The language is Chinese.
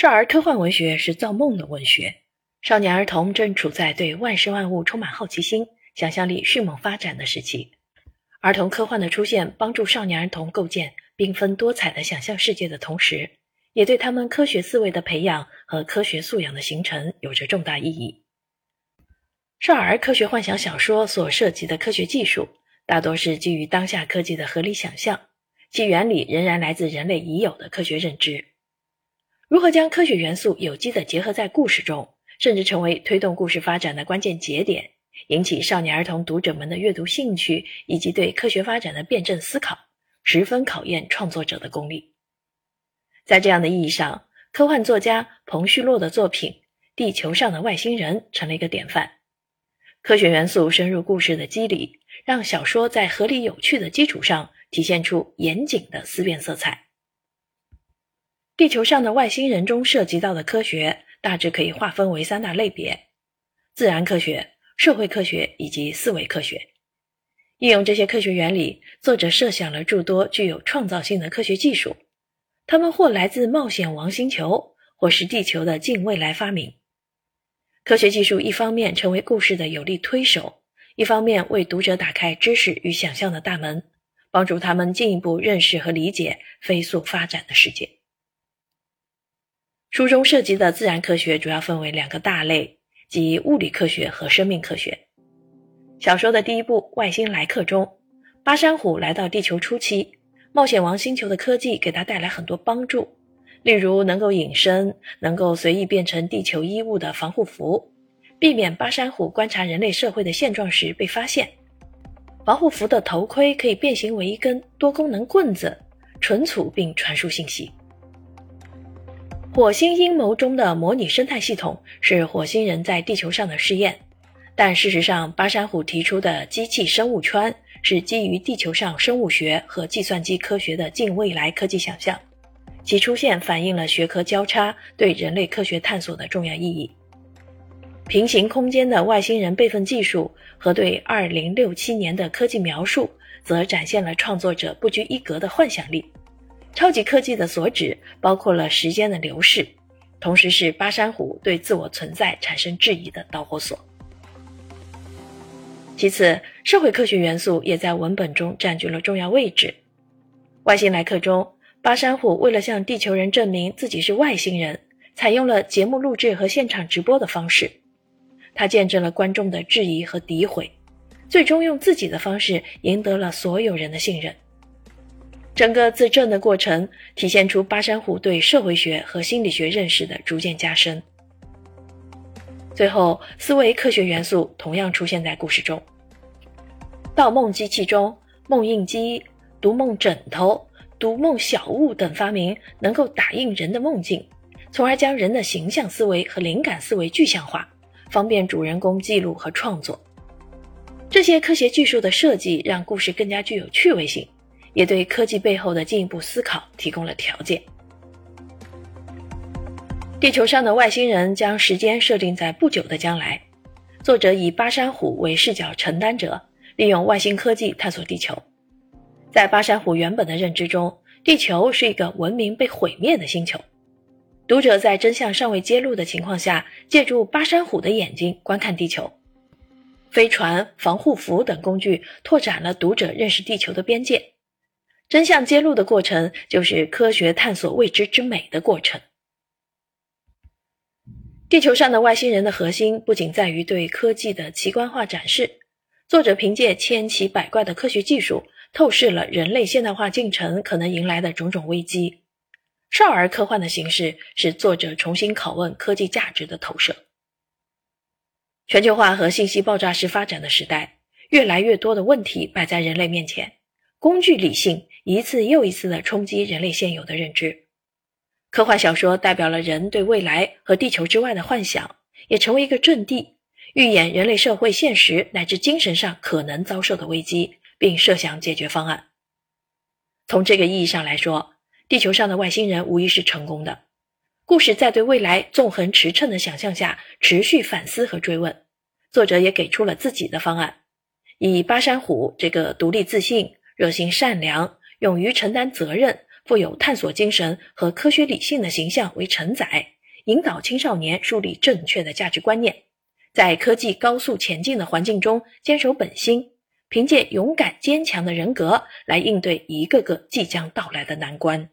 少儿科幻文学是造梦的文学，少年儿童正处在对万事万物充满好奇心、想象力迅猛发展的时期。儿童科幻的出现，帮助少年儿童构建缤纷多彩的想象世界的同时，也对他们科学思维的培养和科学素养的形成有着重大意义。少儿科学幻想小说所涉及的科学技术，大多是基于当下科技的合理想象，其原理仍然来自人类已有的科学认知。如何将科学元素有机地结合在故事中，甚至成为推动故事发展的关键节点，引起少年儿童读者们的阅读兴趣以及对科学发展的辩证思考，十分考验创作者的功力。在这样的意义上，科幻作家彭旭洛的作品《地球上的外星人》成了一个典范。科学元素深入故事的机理，让小说在合理有趣的基础上体现出严谨的思辨色彩。地球上的外星人中涉及到的科学大致可以划分为三大类别：自然科学、社会科学以及思维科学。应用这些科学原理，作者设想了诸多具有创造性的科学技术，它们或来自冒险王星球，或是地球的近未来发明。科学技术一方面成为故事的有力推手，一方面为读者打开知识与想象的大门，帮助他们进一步认识和理解飞速发展的世界。书中涉及的自然科学主要分为两个大类，即物理科学和生命科学。小说的第一部《外星来客》中，巴山虎来到地球初期，冒险王星球的科技给他带来很多帮助，例如能够隐身、能够随意变成地球衣物的防护服，避免巴山虎观察人类社会的现状时被发现；防护服的头盔可以变形为一根多功能棍子，存储并传输信息。火星阴谋中的模拟生态系统是火星人在地球上的试验，但事实上，巴山虎提出的机器生物圈是基于地球上生物学和计算机科学的近未来科技想象，其出现反映了学科交叉对人类科学探索的重要意义。平行空间的外星人备份技术和对2067年的科技描述，则展现了创作者不拘一格的幻想力。超级科技的所指包括了时间的流逝，同时是巴山虎对自我存在产生质疑的导火索。其次，社会科学元素也在文本中占据了重要位置。外星来客中，巴山虎为了向地球人证明自己是外星人，采用了节目录制和现场直播的方式。他见证了观众的质疑和诋毁，最终用自己的方式赢得了所有人的信任。整个自证的过程体现出巴山虎对社会学和心理学认识的逐渐加深。最后，思维科学元素同样出现在故事中。盗梦机器中，梦印机、读梦枕头、读梦小物等发明能够打印人的梦境，从而将人的形象思维和灵感思维具象化，方便主人公记录和创作。这些科学技术的设计让故事更加具有趣味性。也对科技背后的进一步思考提供了条件。地球上的外星人将时间设定在不久的将来，作者以巴山虎为视角承担者，利用外星科技探索地球。在巴山虎原本的认知中，地球是一个文明被毁灭的星球。读者在真相尚未揭露的情况下，借助巴山虎的眼睛观看地球，飞船、防护服等工具拓展了读者认识地球的边界。真相揭露的过程，就是科学探索未知之美的过程。地球上的外星人的核心，不仅在于对科技的奇观化展示。作者凭借千奇百怪的科学技术，透视了人类现代化进程可能迎来的种种危机。少儿科幻的形式，是作者重新拷问科技价值的投射。全球化和信息爆炸式发展的时代，越来越多的问题摆在人类面前，工具理性。一次又一次的冲击人类现有的认知，科幻小说代表了人对未来和地球之外的幻想，也成为一个阵地，预演人类社会现实乃至精神上可能遭受的危机，并设想解决方案。从这个意义上来说，地球上的外星人无疑是成功的。故事在对未来纵横驰骋的想象下持续反思和追问，作者也给出了自己的方案，以巴山虎这个独立自信、热心善良。勇于承担责任、富有探索精神和科学理性的形象为承载，引导青少年树立正确的价值观念，在科技高速前进的环境中坚守本心，凭借勇敢坚强的人格来应对一个个即将到来的难关。